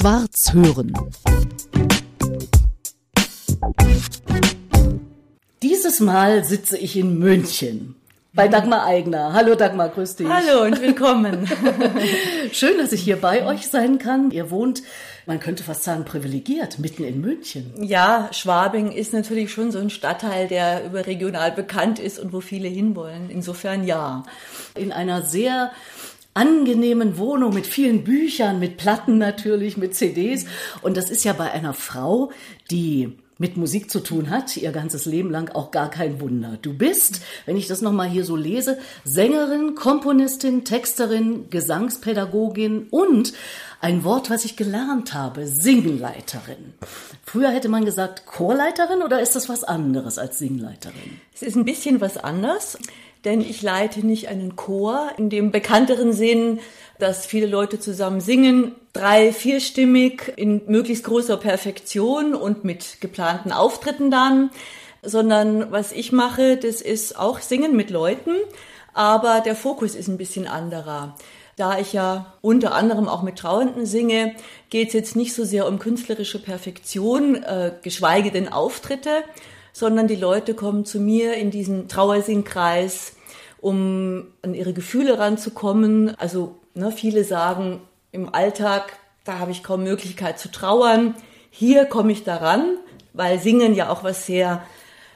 Schwarz hören. Dieses Mal sitze ich in München. Bei Dagmar Eigner. Hallo Dagmar, grüß dich. Hallo und willkommen. Schön, dass ich hier bei euch sein kann. Ihr wohnt, man könnte fast sagen, privilegiert, mitten in München. Ja, Schwabing ist natürlich schon so ein Stadtteil, der überregional bekannt ist und wo viele hinwollen. Insofern ja. In einer sehr angenehmen Wohnung mit vielen Büchern, mit Platten natürlich, mit CDs. Und das ist ja bei einer Frau, die mit Musik zu tun hat, ihr ganzes Leben lang auch gar kein Wunder. Du bist, wenn ich das nochmal hier so lese, Sängerin, Komponistin, Texterin, Gesangspädagogin und ein Wort, was ich gelernt habe, Singleiterin. Früher hätte man gesagt Chorleiterin oder ist das was anderes als Singleiterin? Es ist ein bisschen was anderes, denn ich leite nicht einen Chor in dem bekannteren Sinn, dass viele Leute zusammen singen, drei, vierstimmig in möglichst großer Perfektion und mit geplanten Auftritten dann, sondern was ich mache, das ist auch Singen mit Leuten, aber der Fokus ist ein bisschen anderer. Da ich ja unter anderem auch mit Trauernden singe, geht es jetzt nicht so sehr um künstlerische Perfektion, äh, geschweige denn Auftritte, sondern die Leute kommen zu mir in diesen Trauersingkreis, um an ihre Gefühle ranzukommen. Also ne, viele sagen, im Alltag, da habe ich kaum Möglichkeit zu trauern. Hier komme ich daran, weil Singen ja auch was sehr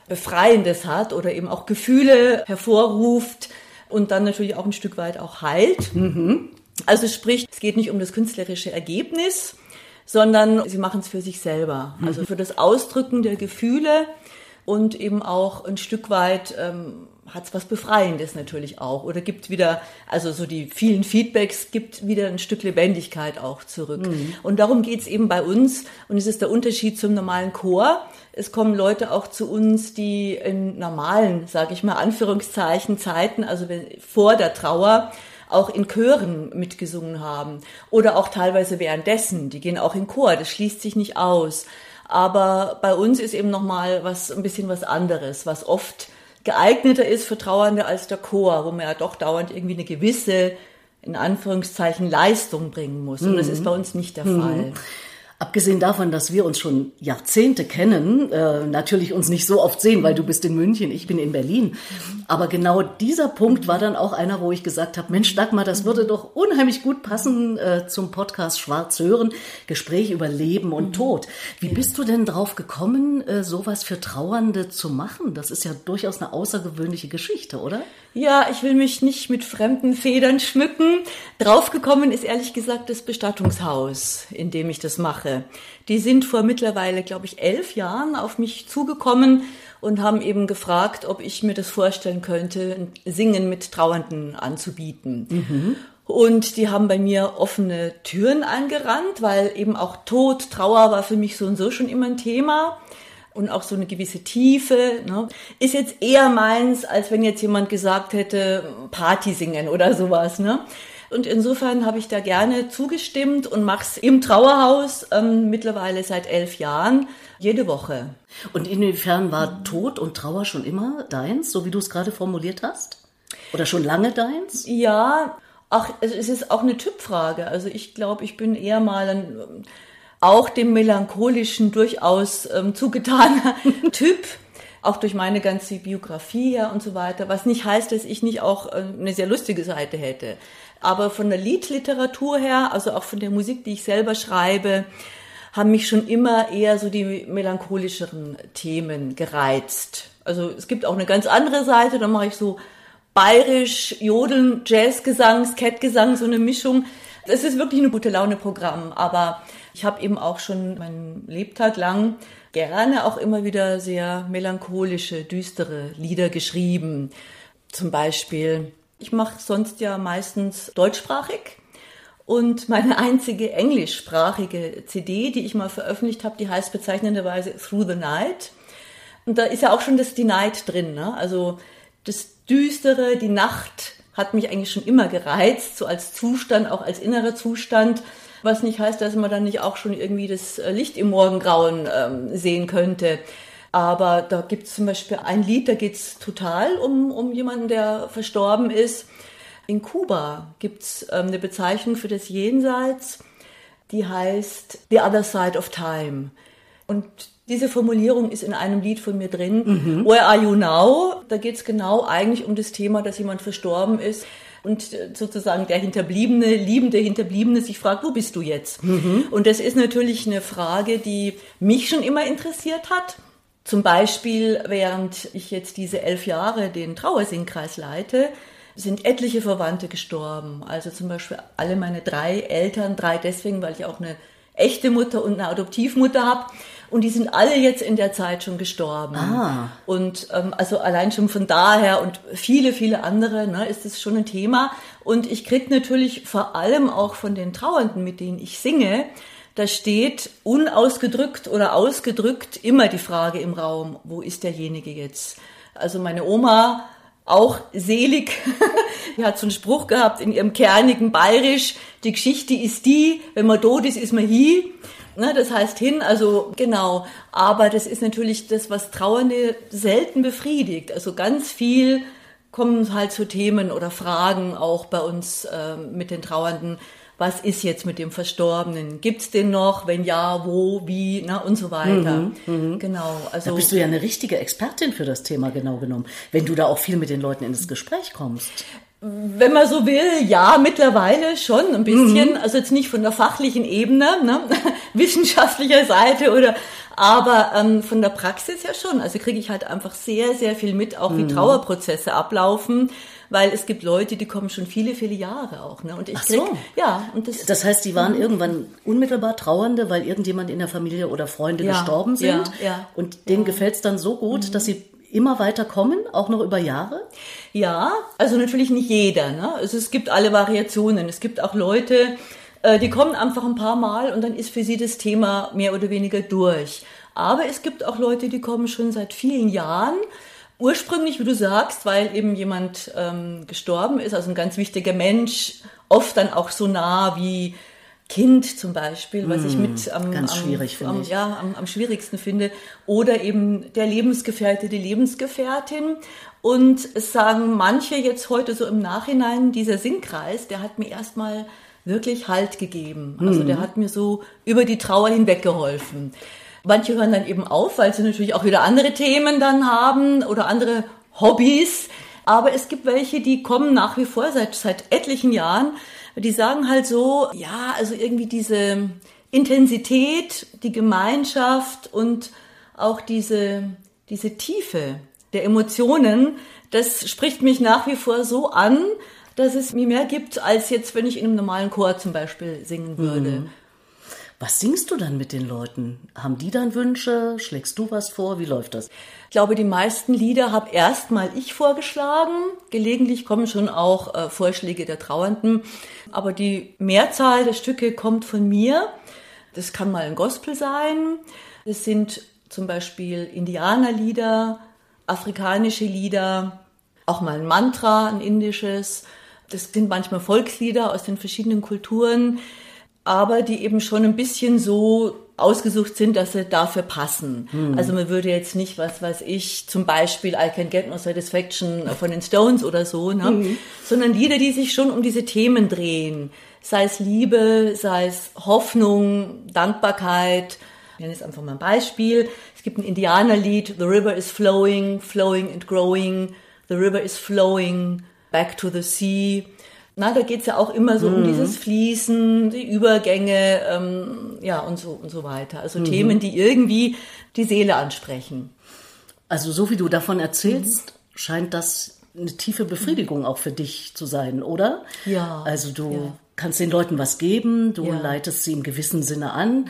Befreiendes hat oder eben auch Gefühle hervorruft und dann natürlich auch ein Stück weit auch heilt. Mhm. Also sprich, es geht nicht um das künstlerische Ergebnis, sondern sie machen es für sich selber. Also mhm. für das Ausdrücken der Gefühle und eben auch ein Stück weit ähm, hat es was Befreiendes natürlich auch. Oder gibt wieder, also so die vielen Feedbacks gibt wieder ein Stück Lebendigkeit auch zurück. Mhm. Und darum geht's eben bei uns. Und es ist der Unterschied zum normalen Chor. Es kommen Leute auch zu uns, die in normalen, sage ich mal, Anführungszeichen, Zeiten, also wenn, vor der Trauer, auch in Chören mitgesungen haben. Oder auch teilweise währenddessen. Die gehen auch in Chor. Das schließt sich nicht aus. Aber bei uns ist eben nochmal was, ein bisschen was anderes, was oft geeigneter ist für Trauernde als der Chor, wo man ja doch dauernd irgendwie eine gewisse, in Anführungszeichen, Leistung bringen muss. Und das ist mhm. bei uns nicht der mhm. Fall. Abgesehen davon, dass wir uns schon Jahrzehnte kennen, äh, natürlich uns nicht so oft sehen, weil du bist in München, ich bin in Berlin. Aber genau dieser Punkt war dann auch einer, wo ich gesagt habe, Mensch, Dagmar, das würde doch unheimlich gut passen äh, zum Podcast Schwarz hören, Gespräch über Leben und Tod. Wie bist du denn drauf gekommen, äh, sowas für Trauernde zu machen? Das ist ja durchaus eine außergewöhnliche Geschichte, oder? Ja, ich will mich nicht mit fremden Federn schmücken. Draufgekommen ist ehrlich gesagt das Bestattungshaus, in dem ich das mache. Die sind vor mittlerweile, glaube ich, elf Jahren auf mich zugekommen und haben eben gefragt, ob ich mir das vorstellen könnte, Singen mit Trauernden anzubieten. Mhm. Und die haben bei mir offene Türen angerannt, weil eben auch Tod, Trauer war für mich so und so schon immer ein Thema und auch so eine gewisse Tiefe. Ne? Ist jetzt eher meins, als wenn jetzt jemand gesagt hätte, Party singen oder sowas. Ne? Und insofern habe ich da gerne zugestimmt und mache es im Trauerhaus ähm, mittlerweile seit elf Jahren jede Woche. Und inwiefern war Tod und Trauer schon immer deins, so wie du es gerade formuliert hast? Oder schon lange deins? Ja, ach, es ist auch eine Typfrage. Also ich glaube, ich bin eher mal ein auch dem melancholischen durchaus ähm, zugetaner Typ, auch durch meine ganze Biografie her und so weiter, was nicht heißt, dass ich nicht auch äh, eine sehr lustige Seite hätte. Aber von der Liedliteratur her, also auch von der Musik, die ich selber schreibe, haben mich schon immer eher so die melancholischeren Themen gereizt. Also es gibt auch eine ganz andere Seite, da mache ich so bayerisch, Jodeln, Jazzgesang, Skatgesang, so eine Mischung. Das ist wirklich ein gute Laune Programm, aber ich habe eben auch schon mein Lebtag lang gerne auch immer wieder sehr melancholische, düstere Lieder geschrieben. Zum Beispiel, ich mache sonst ja meistens deutschsprachig. Und meine einzige englischsprachige CD, die ich mal veröffentlicht habe, die heißt bezeichnenderweise Through the Night. Und da ist ja auch schon das Die Night drin. Ne? Also das Düstere, die Nacht hat mich eigentlich schon immer gereizt, so als Zustand, auch als innerer Zustand was nicht heißt, dass man dann nicht auch schon irgendwie das äh, Licht im Morgengrauen ähm, sehen könnte. Aber da gibt es zum Beispiel ein Lied, da geht es total um, um jemanden, der verstorben ist. In Kuba gibt es ähm, eine Bezeichnung für das Jenseits, die heißt The Other Side of Time. Und diese Formulierung ist in einem Lied von mir drin. Mhm. Where are you now? Da geht es genau eigentlich um das Thema, dass jemand verstorben ist und äh, sozusagen der Hinterbliebene, liebende Hinterbliebene sich fragt, wo bist du jetzt? Mhm. Und das ist natürlich eine Frage, die mich schon immer interessiert hat. Zum Beispiel, während ich jetzt diese elf Jahre den Trauersingkreis leite, sind etliche Verwandte gestorben. Also zum Beispiel alle meine drei Eltern, drei deswegen, weil ich auch eine echte Mutter und eine Adoptivmutter habe. Und die sind alle jetzt in der Zeit schon gestorben. Ah. Und ähm, also allein schon von daher und viele, viele andere ne, ist es schon ein Thema. Und ich krieg natürlich vor allem auch von den Trauernden, mit denen ich singe, da steht unausgedrückt oder ausgedrückt immer die Frage im Raum, wo ist derjenige jetzt? Also meine Oma auch selig. die hat so einen Spruch gehabt in ihrem kernigen Bayerisch, die Geschichte ist die, wenn man tot ist, ist man hier. Ne, das heißt hin, also genau. Aber das ist natürlich das, was Trauernde selten befriedigt. Also ganz viel kommen halt zu Themen oder Fragen auch bei uns äh, mit den Trauernden. Was ist jetzt mit dem Verstorbenen? Gibt's den noch? Wenn ja, wo, wie, na, und so weiter. Mhm, mh. Genau. Also da bist du ja eine richtige Expertin für das Thema genau genommen, wenn du da auch viel mit den Leuten in das Gespräch kommst. Wenn man so will, ja, mittlerweile schon ein bisschen. Mhm. Also jetzt nicht von der fachlichen Ebene, ne? wissenschaftlicher Seite oder, aber ähm, von der Praxis ja schon. Also kriege ich halt einfach sehr, sehr viel mit, auch wie mhm. Trauerprozesse ablaufen, weil es gibt Leute, die kommen schon viele, viele Jahre auch. Ne? Und ich Ach krieg, so. ja. Und das, das heißt, die waren mhm. irgendwann unmittelbar Trauernde, weil irgendjemand in der Familie oder Freunde ja, gestorben sind. Ja, ja, und denen ja. gefällt es dann so gut, mhm. dass sie immer weiter kommen, auch noch über Jahre? Ja, also natürlich nicht jeder. Ne? Also es gibt alle Variationen. Es gibt auch Leute, äh, die kommen einfach ein paar Mal und dann ist für sie das Thema mehr oder weniger durch. Aber es gibt auch Leute, die kommen schon seit vielen Jahren. Ursprünglich, wie du sagst, weil eben jemand ähm, gestorben ist, also ein ganz wichtiger Mensch, oft dann auch so nah wie Kind zum Beispiel, was ich mit am, Ganz schwierig am, am ja, am, am schwierigsten finde. Oder eben der Lebensgefährte, die Lebensgefährtin. Und es sagen manche jetzt heute so im Nachhinein, dieser Sinnkreis, der hat mir erstmal wirklich Halt gegeben. Also mhm. der hat mir so über die Trauer hinweg geholfen. Manche hören dann eben auf, weil sie natürlich auch wieder andere Themen dann haben oder andere Hobbys. Aber es gibt welche, die kommen nach wie vor seit, seit etlichen Jahren die sagen halt so, ja, also irgendwie diese Intensität, die Gemeinschaft und auch diese, diese Tiefe der Emotionen, das spricht mich nach wie vor so an, dass es mir mehr gibt, als jetzt, wenn ich in einem normalen Chor zum Beispiel singen würde. Mhm. Was singst du dann mit den Leuten? Haben die dann Wünsche? Schlägst du was vor? Wie läuft das? Ich glaube, die meisten Lieder habe erstmal ich vorgeschlagen. Gelegentlich kommen schon auch äh, Vorschläge der Trauernden. Aber die Mehrzahl der Stücke kommt von mir. Das kann mal ein Gospel sein. Das sind zum Beispiel Indianerlieder, afrikanische Lieder, auch mal ein Mantra, ein indisches. Das sind manchmal Volkslieder aus den verschiedenen Kulturen aber die eben schon ein bisschen so ausgesucht sind, dass sie dafür passen. Hm. Also man würde jetzt nicht, was weiß ich, zum Beispiel I Can Get No Satisfaction von den Stones oder so, ne? Mhm. sondern Lieder, die sich schon um diese Themen drehen. Sei es Liebe, sei es Hoffnung, Dankbarkeit. Ich nenne jetzt einfach mal ein Beispiel. Es gibt ein Indianerlied, The River is flowing, flowing and growing. The river is flowing, back to the sea. Na, da geht's ja auch immer so mhm. um dieses Fließen, die Übergänge, ähm, ja und so und so weiter. Also mhm. Themen, die irgendwie die Seele ansprechen. Also so wie du davon erzählst, mhm. scheint das eine tiefe Befriedigung auch für dich zu sein, oder? Ja. Also du ja. kannst den Leuten was geben, du ja. leitest sie im gewissen Sinne an.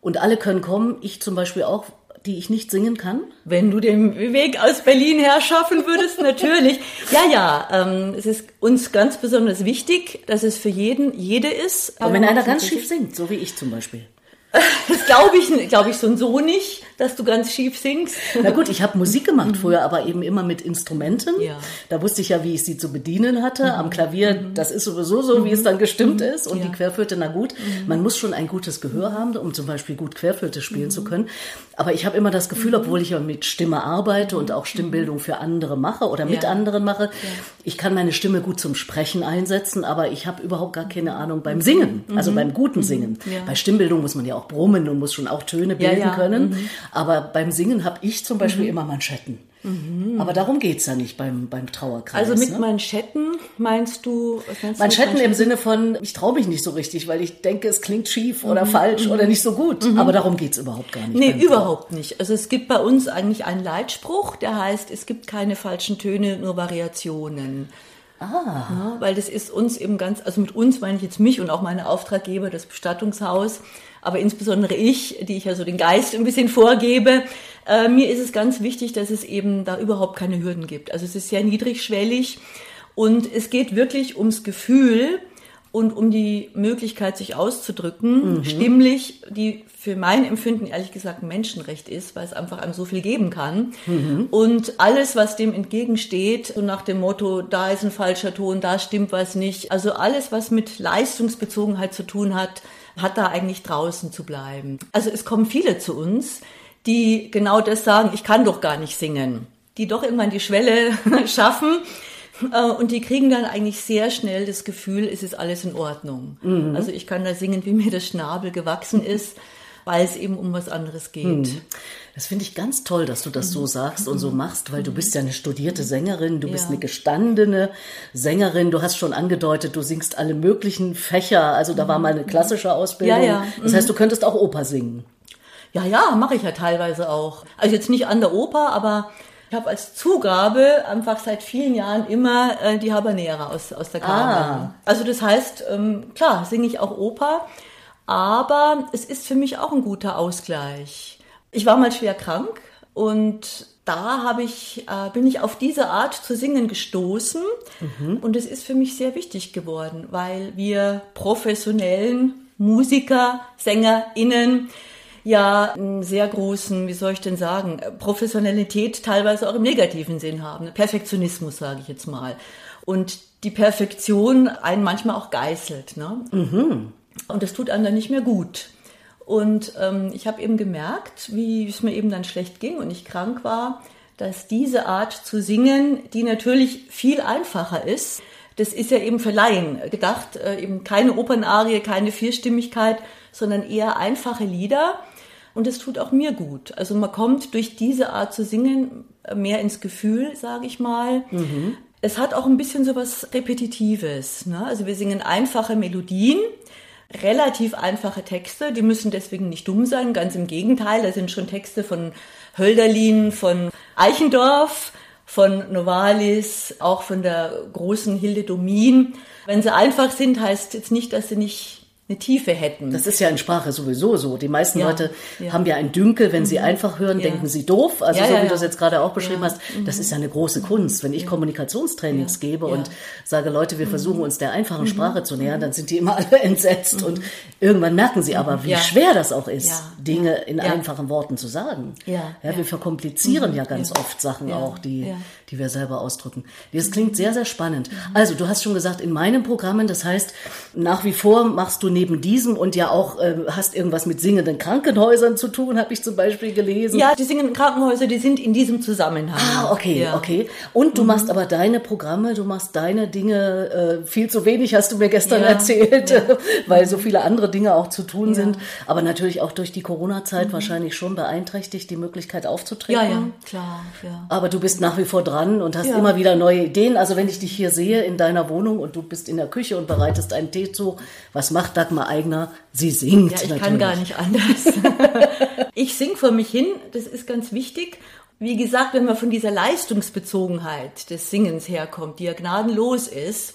Und alle können kommen, ich zum Beispiel auch, die ich nicht singen kann? Wenn du den Weg aus Berlin her schaffen würdest, natürlich. Ja, ja, ähm, es ist uns ganz besonders wichtig, dass es für jeden, jede ist. Aber wenn einer ganz schief singt, so wie ich zum Beispiel. Das glaube ich, glaube ich so und so nicht, dass du ganz schief singst. Na gut, ich habe Musik gemacht früher, aber eben immer mit Instrumenten. Ja. Da wusste ich ja, wie ich sie zu bedienen hatte. Am Klavier, das ist sowieso so, wie es dann gestimmt ist. Und Ja. die Querflöte, na gut, man muss schon ein gutes Gehör haben, um zum Beispiel gut Querflöte spielen zu können. Aber ich habe immer das Gefühl, obwohl ich ja mit Stimme arbeite und auch Stimmbildung für andere mache oder mit Ja. anderen mache, ich kann meine Stimme gut zum Sprechen einsetzen, aber ich habe überhaupt gar keine Ahnung beim Singen, also beim guten Singen. Ja. Bei Stimmbildung muss man ja auch brummen und muss schon auch Töne Ja, bilden ja. können. Aber beim Singen habe ich zum Beispiel immer Manschetten. Aber darum geht's ja nicht beim, beim Trauerkreis. Also mit ne? Manschetten meinst du? Meinst Manschetten du im Sinne von, ich traue mich nicht so richtig, weil ich denke, es klingt schief oder Mhm. falsch oder nicht so gut. Aber darum geht's überhaupt gar nicht. Nee, überhaupt nicht. Also es gibt bei uns eigentlich einen Leitspruch, der heißt, es gibt keine falschen Töne, nur Variationen. Ah. Ja, weil das ist uns eben ganz, also mit uns meine ich jetzt mich und auch meine Auftraggeber, das Bestattungshaus, aber insbesondere ich, die ich ja so den Geist ein bisschen vorgebe, äh, mir ist es ganz wichtig, dass es eben da überhaupt keine Hürden gibt. Also es ist sehr niedrigschwellig und es geht wirklich ums Gefühl und um die Möglichkeit, sich auszudrücken, stimmlich, die für mein Empfinden ehrlich gesagt ein Menschenrecht ist, weil es einfach einem so viel geben kann. Und alles, was dem entgegensteht, so nach dem Motto, da ist ein falscher Ton, da stimmt was nicht, also alles, was mit Leistungsbezogenheit zu tun hat, hat da eigentlich draußen zu bleiben. Also es kommen viele zu uns, die genau das sagen, ich kann doch gar nicht singen, die doch irgendwann die Schwelle schaffen äh, und die kriegen dann eigentlich sehr schnell das Gefühl, es ist alles in Ordnung. Also ich kann da singen, wie mir das Schnabel gewachsen ist, weil es eben um was anderes geht. Das finde ich ganz toll, dass du das so sagst und so machst, weil du bist ja eine studierte Sängerin, du bist Ja. eine gestandene Sängerin, du hast schon angedeutet, du singst alle möglichen Fächer, also da war mal eine klassische Ausbildung. Ja, ja. Das heißt, du könntest auch Oper singen. Ja, ja, mache ich ja teilweise auch. Also jetzt nicht an der Oper, aber ich habe als Zugabe einfach seit vielen Jahren immer äh, die Habanera aus, aus der Carmen. Ah. Also das heißt, ähm, klar, singe ich auch Oper, aber es ist für mich auch ein guter Ausgleich. Ich war mal schwer krank und da habe ich, äh, bin ich auf diese Art zu singen gestoßen und es ist für mich sehr wichtig geworden, weil wir professionellen Musiker, SängerInnen ja einen sehr großen, wie soll ich denn sagen, Professionalität teilweise auch im negativen Sinn haben. Perfektionismus, sage ich jetzt mal. Und die Perfektion einen manchmal auch geißelt. Ne? Und das tut einem dann nicht mehr gut. Und ähm, ich habe eben gemerkt, wie es mir eben dann schlecht ging und ich krank war, dass diese Art zu singen, die natürlich viel einfacher ist, das ist ja eben für Laien gedacht, äh, eben keine Opernarie, keine Vierstimmigkeit, sondern eher einfache Lieder. Und es tut auch mir gut. Also man kommt durch diese Art zu singen mehr ins Gefühl, sage ich mal. Es hat auch ein bisschen so was Repetitives. Ne? Also wir singen einfache Melodien, relativ einfache Texte. Die müssen deswegen nicht dumm sein, ganz im Gegenteil. Da sind schon Texte von Hölderlin, von Eichendorff, von Novalis, auch von der großen Hilde Domin. Wenn sie einfach sind, heißt jetzt nicht, dass sie nicht eine Tiefe hätten. Das ist ja in Sprache sowieso so. Die meisten Ja, Leute ja. haben ja ein Dünkel, wenn sie einfach hören, Ja. denken sie doof. Also so wie du es jetzt gerade auch beschrieben hast, das ist ja eine große Kunst. Wenn ich Kommunikationstrainings gebe und sage, Leute, wir versuchen uns der einfachen Sprache zu nähern, dann sind die immer alle entsetzt und irgendwann merken sie aber, wie schwer das auch ist. Dinge in einfachen Worten zu sagen. Ja. Ja, wir verkomplizieren ja ganz oft Sachen auch, die. Die wir selber ausdrücken. Das klingt sehr, sehr spannend. Also, du hast schon gesagt, in meinen Programmen, das heißt, nach wie vor machst du neben diesem und ja auch äh, hast irgendwas mit singenden Krankenhäusern zu tun, habe ich zum Beispiel gelesen. ja, die singenden Krankenhäuser, die sind in diesem Zusammenhang. Ah, okay, Ja. Mhm. okay. Und du machst aber deine Programme, du machst deine Dinge äh, viel zu wenig, hast du mir gestern Ja, erzählt, ja. weil so viele andere Dinge auch zu tun sind. Aber natürlich auch durch die Corona-Zeit wahrscheinlich schon beeinträchtigt, die Möglichkeit aufzutreten. Ja, ja, klar, ja. Aber du bist nach wie vor dran und hast Ja. immer wieder neue Ideen. Also wenn ich dich hier sehe in deiner Wohnung und du bist in der Küche und bereitest einen Tee zu, was macht Dagmar Eigner? Sie singt Ja, ich natürlich. kann gar nicht anders. ich sing vor mich hin, das ist ganz wichtig. Wie gesagt, wenn man von dieser Leistungsbezogenheit des Singens herkommt, die ja gnadenlos ist,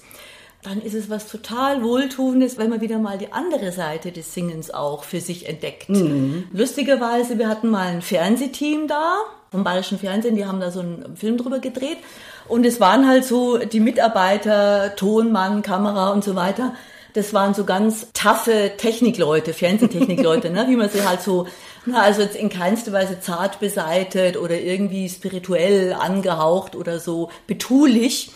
dann ist es was total Wohltuendes, wenn man wieder mal die andere Seite des Singens auch für sich entdeckt. Lustigerweise, wir hatten mal ein Fernsehteam da, vom Bayerischen Fernsehen, die haben da so einen Film drüber gedreht. Und es waren halt so die Mitarbeiter, Tonmann, Kamera und so weiter. das waren so ganz taffe Technikleute, Fernsehtechnikleute, ne? wie man sie halt so, na, also jetzt in keinster Weise zart beseitet oder irgendwie spirituell angehaucht oder so betulich.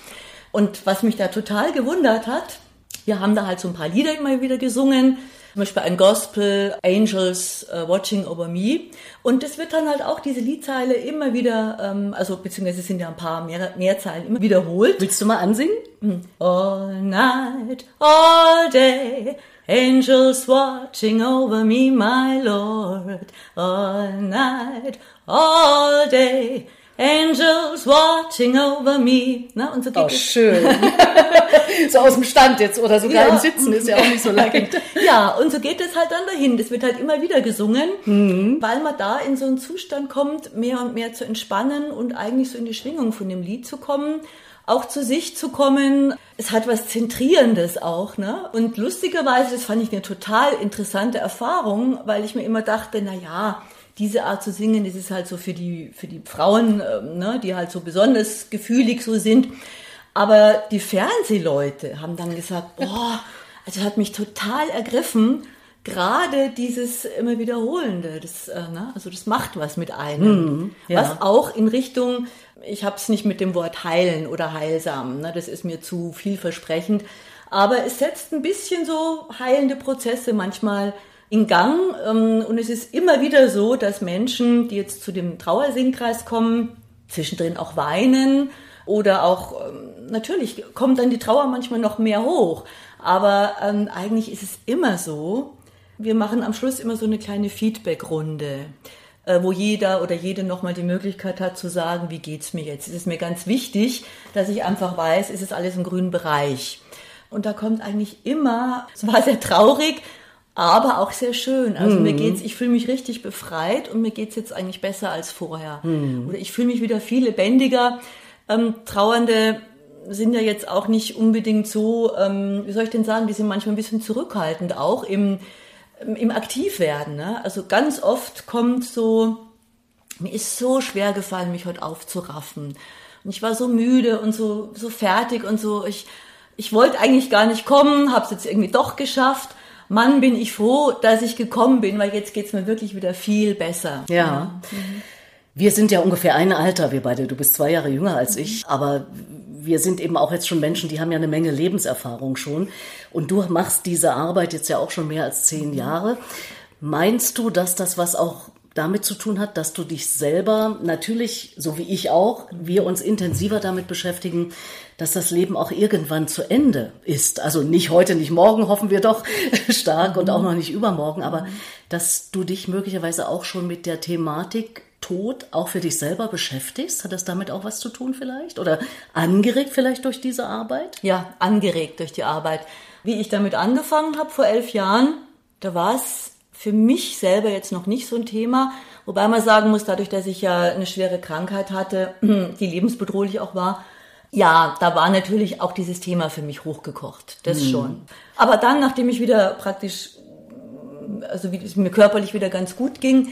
Und was mich da total gewundert hat, wir haben da halt so ein paar Lieder immer wieder gesungen, zum Beispiel ein Gospel, Angels uh, Watching Over Me. Und das wird dann halt auch diese Liedzeile immer wieder, ähm, also beziehungsweise sind ja ein paar mehr, mehr Zeilen immer wiederholt. Willst du mal ansingen? Mhm. All night, all day, angels watching over me, my Lord. All night, all day, Angels watching over me. Na, und so geht oh, es. schön. so aus dem Stand jetzt oder sogar ja. im Sitzen ist ja auch nicht so leicht. ja, und so geht es halt dann dahin. Das wird halt immer wieder gesungen, mhm. weil man da in so einen Zustand kommt, mehr und mehr zu entspannen und eigentlich so in die Schwingung von dem Lied zu kommen auch zu sich zu kommen. Es hat was Zentrierendes auch, ne? Und lustigerweise, das fand ich eine total interessante Erfahrung, weil ich mir immer dachte, na ja, diese Art zu singen, das ist halt so für die, für die Frauen, ähm, ne, die halt so besonders gefühlig so sind. Aber die Fernsehleute haben dann gesagt, boah, also hat mich total ergriffen, gerade dieses immer Wiederholende, das, äh, ne, also das macht was mit einem. Mhm, ja. Was auch in Richtung, ich habe es nicht mit dem Wort heilen oder heilsam, ne, das ist mir zu vielversprechend, aber es setzt ein bisschen so heilende Prozesse manchmal in Gang. Ähm, und es ist immer wieder so, dass Menschen, die jetzt zu dem Trauersingkreis kommen, zwischendrin auch weinen oder auch, ähm, natürlich kommt dann die Trauer manchmal noch mehr hoch. Aber ähm, eigentlich ist es immer so, wir machen am Schluss immer so eine kleine Feedback-Runde äh, wo jeder oder jede nochmal die Möglichkeit hat zu sagen, wie geht's mir jetzt? Es ist mir ganz wichtig, dass ich einfach weiß, ist es alles im grünen Bereich. Und da kommt eigentlich immer, es war sehr traurig, aber auch sehr schön. Also mhm. mir geht's, ich fühle mich richtig befreit und mir geht's jetzt eigentlich besser als vorher. Mhm. Oder ich fühle mich wieder viel lebendiger. Ähm, Trauernde sind ja jetzt auch nicht unbedingt so, ähm, wie soll ich denn sagen, die sind manchmal ein bisschen zurückhaltend auch im, im Aktivwerden. Ne? Also ganz oft kommt so, mir ist so schwer gefallen, mich heute aufzuraffen. Und ich war so müde und so, so fertig und so, ich, ich wollte eigentlich gar nicht kommen, habe es jetzt irgendwie doch geschafft. Mann, bin ich froh, dass ich gekommen bin, weil jetzt geht's mir wirklich wieder viel besser. Ja. ja. Wir sind ja ungefähr ein Alter, wir beide. Du bist zwei Jahre jünger als ich, aber wir sind eben auch jetzt schon Menschen, die haben ja eine Menge Lebenserfahrung schon. Und du machst diese Arbeit jetzt ja auch schon mehr als zehn Jahre. Meinst du, dass das was auch damit zu tun hat, dass du dich selber natürlich, so wie ich auch, wir uns intensiver damit beschäftigen, dass das Leben auch irgendwann zu Ende ist. Also nicht heute, nicht morgen, hoffen wir doch stark und auch noch nicht übermorgen, aber dass du dich möglicherweise auch schon mit der Thematik Tod auch für dich selber beschäftigst? Hat das damit auch was zu tun vielleicht? Oder angeregt vielleicht durch diese Arbeit? Ja, angeregt durch die Arbeit. Wie ich damit angefangen habe vor elf Jahren, da war es für mich selber jetzt noch nicht so ein Thema. Wobei man sagen muss, dadurch, dass ich ja eine schwere Krankheit hatte, die lebensbedrohlich auch war, ja, da war natürlich auch dieses Thema für mich hochgekocht. Das mhm. schon. Aber dann, nachdem ich wieder praktisch, also wie es mir körperlich wieder ganz gut ging,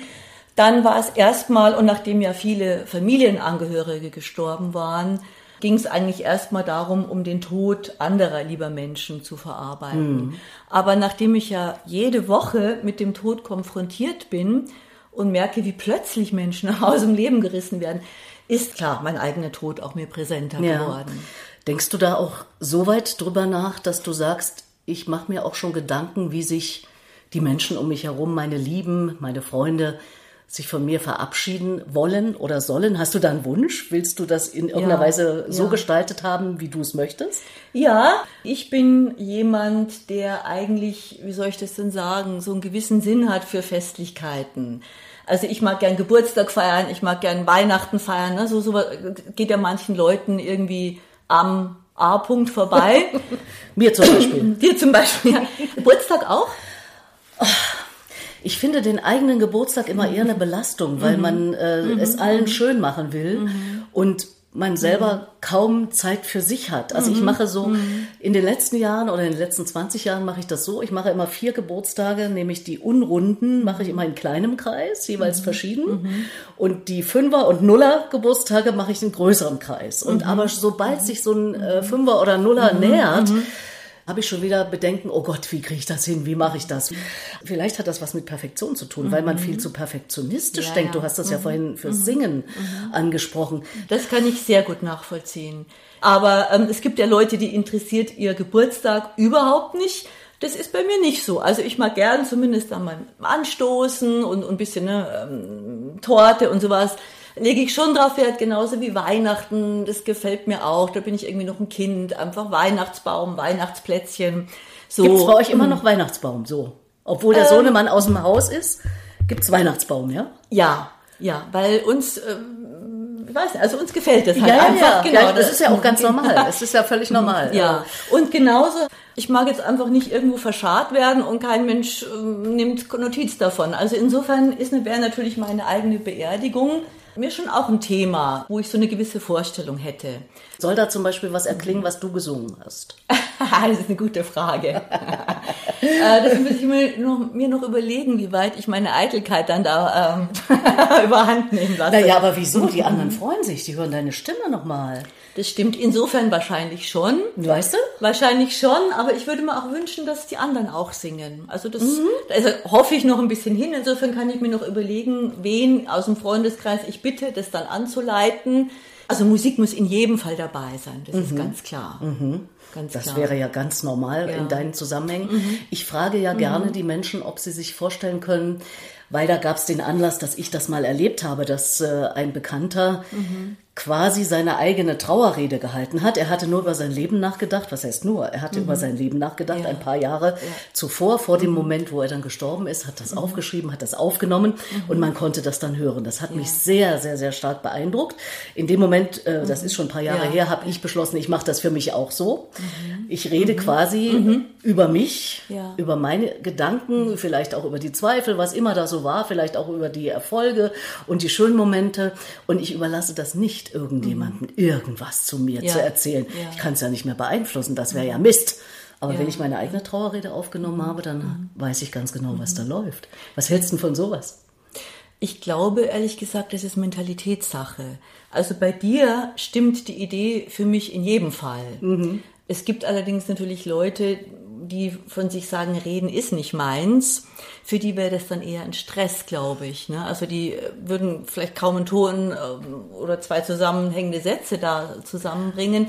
dann war es erstmal, und nachdem ja viele Familienangehörige gestorben waren, ging es eigentlich erstmal darum, um den Tod anderer lieber Menschen zu verarbeiten. Mhm. Aber nachdem ich ja jede Woche mit dem Tod konfrontiert bin und merke, wie plötzlich Menschen aus dem Leben gerissen werden, ist klar mein eigener Tod auch mir präsenter ja. geworden. Denkst du da auch so weit drüber nach, dass du sagst, ich mache mir auch schon Gedanken, wie sich die Menschen um mich herum, meine Lieben, meine Freunde, sich von mir verabschieden wollen oder sollen? Hast du da einen Wunsch? Willst du das in irgendeiner ja, Weise so ja. gestaltet haben, wie du es möchtest? Ja, ich bin jemand, der eigentlich, wie soll ich das denn sagen, so einen gewissen Sinn hat für Festlichkeiten. Also ich mag gern Geburtstag feiern, ich mag gern Weihnachten feiern. Ne? So, so geht ja manchen Leuten irgendwie am A-Punkt vorbei. Mir zum Beispiel. Dir zum Beispiel, ja. Geburtstag auch? Ich finde den eigenen Geburtstag immer eher eine Belastung, weil mhm. man äh, mhm. es allen schön machen will. Mhm. Und man selber mhm. kaum Zeit für sich hat. Also ich mhm. mache so, mhm. in den letzten Jahren oder in den letzten 20 Jahren mache ich das so, ich mache immer vier Geburtstage, nämlich die Unrunden mache ich immer in kleinem Kreis, jeweils verschieden. Und die Fünfer- und Nuller-Geburtstage mache ich in größerem Kreis. Und aber sobald sich so ein äh, Fünfer oder Nuller nähert, habe ich schon wieder Bedenken, oh Gott, wie kriege ich das hin, wie mache ich das? Vielleicht hat das was mit Perfektion zu tun, mhm. weil man viel zu perfektionistisch ja, denkt. Du hast das mhm. ja vorhin fürs mhm. Singen mhm. angesprochen. Das kann ich sehr gut nachvollziehen. Aber ähm, es gibt ja Leute, die interessiert ihr Geburtstag überhaupt nicht. Das ist bei mir nicht so. Also ich mag gern zumindest einmal anstoßen und, und ein bisschen ne, ähm, Torte und sowas. Lege ich schon drauf Wert, genauso wie Weihnachten. Das gefällt mir auch. Da bin ich irgendwie noch ein Kind. Einfach Weihnachtsbaum, Weihnachtsplätzchen. So. Gibt's bei euch immer noch Weihnachtsbaum? So. Obwohl der ähm, Sohnemann aus dem Haus ist, gibt's Weihnachtsbaum, ja? Ja, ja, weil uns ähm, ich weiß nicht, also uns gefällt das halt ja, einfach. Ja, genau, ja, das ist ja auch ganz normal. Das ist ja völlig normal. Ja, und genauso, ich mag jetzt einfach nicht irgendwo verscharrt werden und kein Mensch äh, nimmt Notiz davon. Also insofern ist eine, wäre natürlich meine eigene Beerdigung mir schon auch ein Thema, wo ich so eine gewisse Vorstellung hätte. Soll da zum Beispiel was erklingen, was du gesungen hast? das ist eine gute Frage. Äh, das muss ich mir noch, mir noch, überlegen, wie weit ich meine Eitelkeit dann da ähm, überhand nehmen lasse. Naja, aber wieso? Die anderen freuen sich, die hören deine Stimme nochmal. Das stimmt insofern wahrscheinlich schon. Weißt du? Wahrscheinlich schon, aber ich würde mir auch wünschen, dass die anderen auch singen. Also das mhm. also hoffe ich noch ein bisschen hin. Insofern kann ich mir noch überlegen, wen aus dem Freundeskreis ich bitte, das dann anzuleiten. Also Musik muss in jedem Fall dabei sein, das mhm. ist ganz klar. Mhm. Ganz das klar. wäre ja ganz normal ja. in deinen Zusammenhängen. Mhm. Ich frage ja gerne mhm. die Menschen, ob sie sich vorstellen können, weil da gab es den Anlass, dass ich das mal erlebt habe, dass äh, ein Bekannter mhm quasi seine eigene Trauerrede gehalten hat. Er hatte nur über sein Leben nachgedacht. Was heißt nur? Er hatte mhm. über sein Leben nachgedacht, ja. ein paar Jahre ja. zuvor, vor dem mhm. Moment, wo er dann gestorben ist, hat das mhm. aufgeschrieben, hat das aufgenommen mhm. und man konnte das dann hören. Das hat ja. mich sehr, sehr, sehr stark beeindruckt. In dem Moment, äh, das mhm. ist schon ein paar Jahre her, habe ich beschlossen, ich mache das für mich auch so. Ich rede quasi über mich, über meine Gedanken, vielleicht auch über die Zweifel, was immer da so war, vielleicht auch über die Erfolge und die schönen Momente und ich überlasse das nicht nicht irgendjemandem irgendwas zu mir ja. zu erzählen. Ja. Ich kann es ja nicht mehr beeinflussen, das wäre ja Mist. Aber ja. wenn ich meine eigene Trauerrede aufgenommen habe, dann mhm. weiß ich ganz genau, was da läuft. Was hältst du von sowas? Ich glaube, ehrlich gesagt, das ist Mentalitätssache. Also bei dir stimmt die Idee für mich in jedem Fall. Mhm. Es gibt allerdings natürlich Leute, die von sich sagen, reden ist nicht meins, für die wäre das dann eher ein Stress, glaube ich. Ne? Also die äh, würden vielleicht kaum einen Ton ähm, oder zwei zusammenhängende Sätze da zusammenbringen.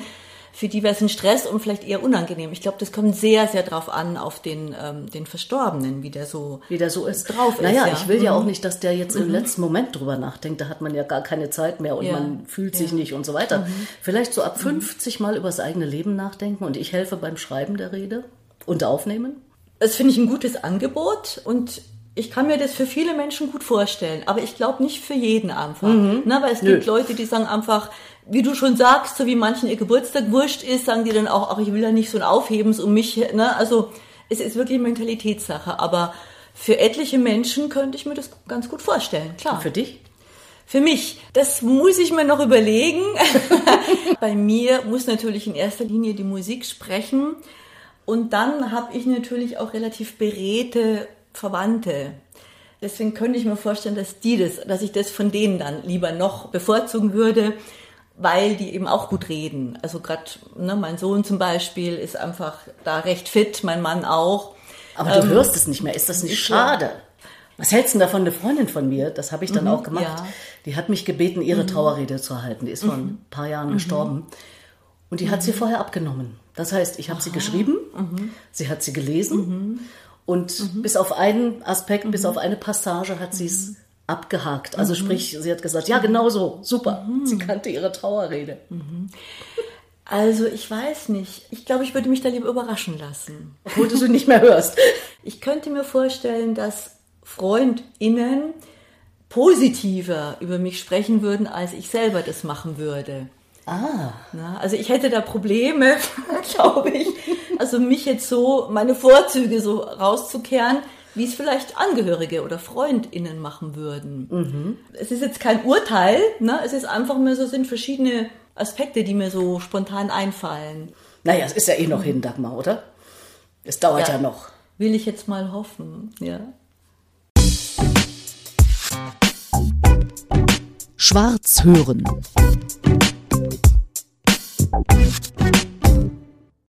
Für die wäre es ein Stress und vielleicht eher unangenehm. Ich glaube, das kommt sehr, sehr drauf an, auf den, ähm, den Verstorbenen, wie der so, wie der so ist. drauf naja, ist. Naja, ich will mhm. ja auch nicht, dass der jetzt mhm. im letzten Moment drüber nachdenkt. Da hat man ja gar keine Zeit mehr und ja. man fühlt sich ja. nicht und so weiter. Mhm. Vielleicht so ab 50 mhm. Mal über das eigene Leben nachdenken und ich helfe beim Schreiben der Rede und aufnehmen? Das finde ich ein gutes Angebot und ich kann mir das für viele Menschen gut vorstellen, aber ich glaube nicht für jeden einfach. Mhm. Na, weil es Nö. gibt Leute, die sagen einfach, wie du schon sagst, so wie manchen ihr Geburtstag wurscht ist, sagen die dann auch, ach, ich will ja nicht so ein Aufhebens um mich. Ne? Also es ist wirklich Mentalitätssache, aber für etliche Menschen könnte ich mir das ganz gut vorstellen, klar. Und für dich? Für mich, das muss ich mir noch überlegen. Bei mir muss natürlich in erster Linie die Musik sprechen. Und dann habe ich natürlich auch relativ beredte Verwandte. Deswegen könnte ich mir vorstellen, dass die das, dass ich das von denen dann lieber noch bevorzugen würde, weil die eben auch gut reden. Also gerade ne, mein Sohn zum Beispiel ist einfach da recht fit, mein Mann auch. Aber du ähm, hörst es nicht mehr. Ist das nicht schade? Was hältst du davon? Eine Freundin von mir, das habe ich dann mhm, auch gemacht, ja. die hat mich gebeten, ihre mhm. Trauerrede zu halten. Die ist vor mhm. ein paar Jahren mhm. gestorben. Und die hat sie mhm. vorher abgenommen. Das heißt, ich habe sie geschrieben, mhm. sie hat sie gelesen mhm. und mhm. bis auf einen Aspekt, bis mhm. auf eine Passage hat sie es mhm. abgehakt. Also sprich, sie hat gesagt, ja, genau so, super. Sie kannte ihre Trauerrede. Also ich weiß nicht. Ich glaube, ich würde mich da lieber überraschen lassen. Obwohl du sie nicht mehr hörst. Ich könnte mir vorstellen, dass FreundInnen positiver über mich sprechen würden, als ich selber das machen würde. Ah. Na, also ich hätte da Probleme, glaube ich. Also mich jetzt so, meine Vorzüge so rauszukehren, wie es vielleicht Angehörige oder FreundInnen machen würden. Mhm. Es ist jetzt kein Urteil, ne? es ist einfach mehr so, sind verschiedene Aspekte, die mir so spontan einfallen. Naja, es ist ja eh noch hin, Dagmar, oder? Es dauert ja, ja noch. Will ich jetzt mal hoffen, ja. Schwarz hören. Musik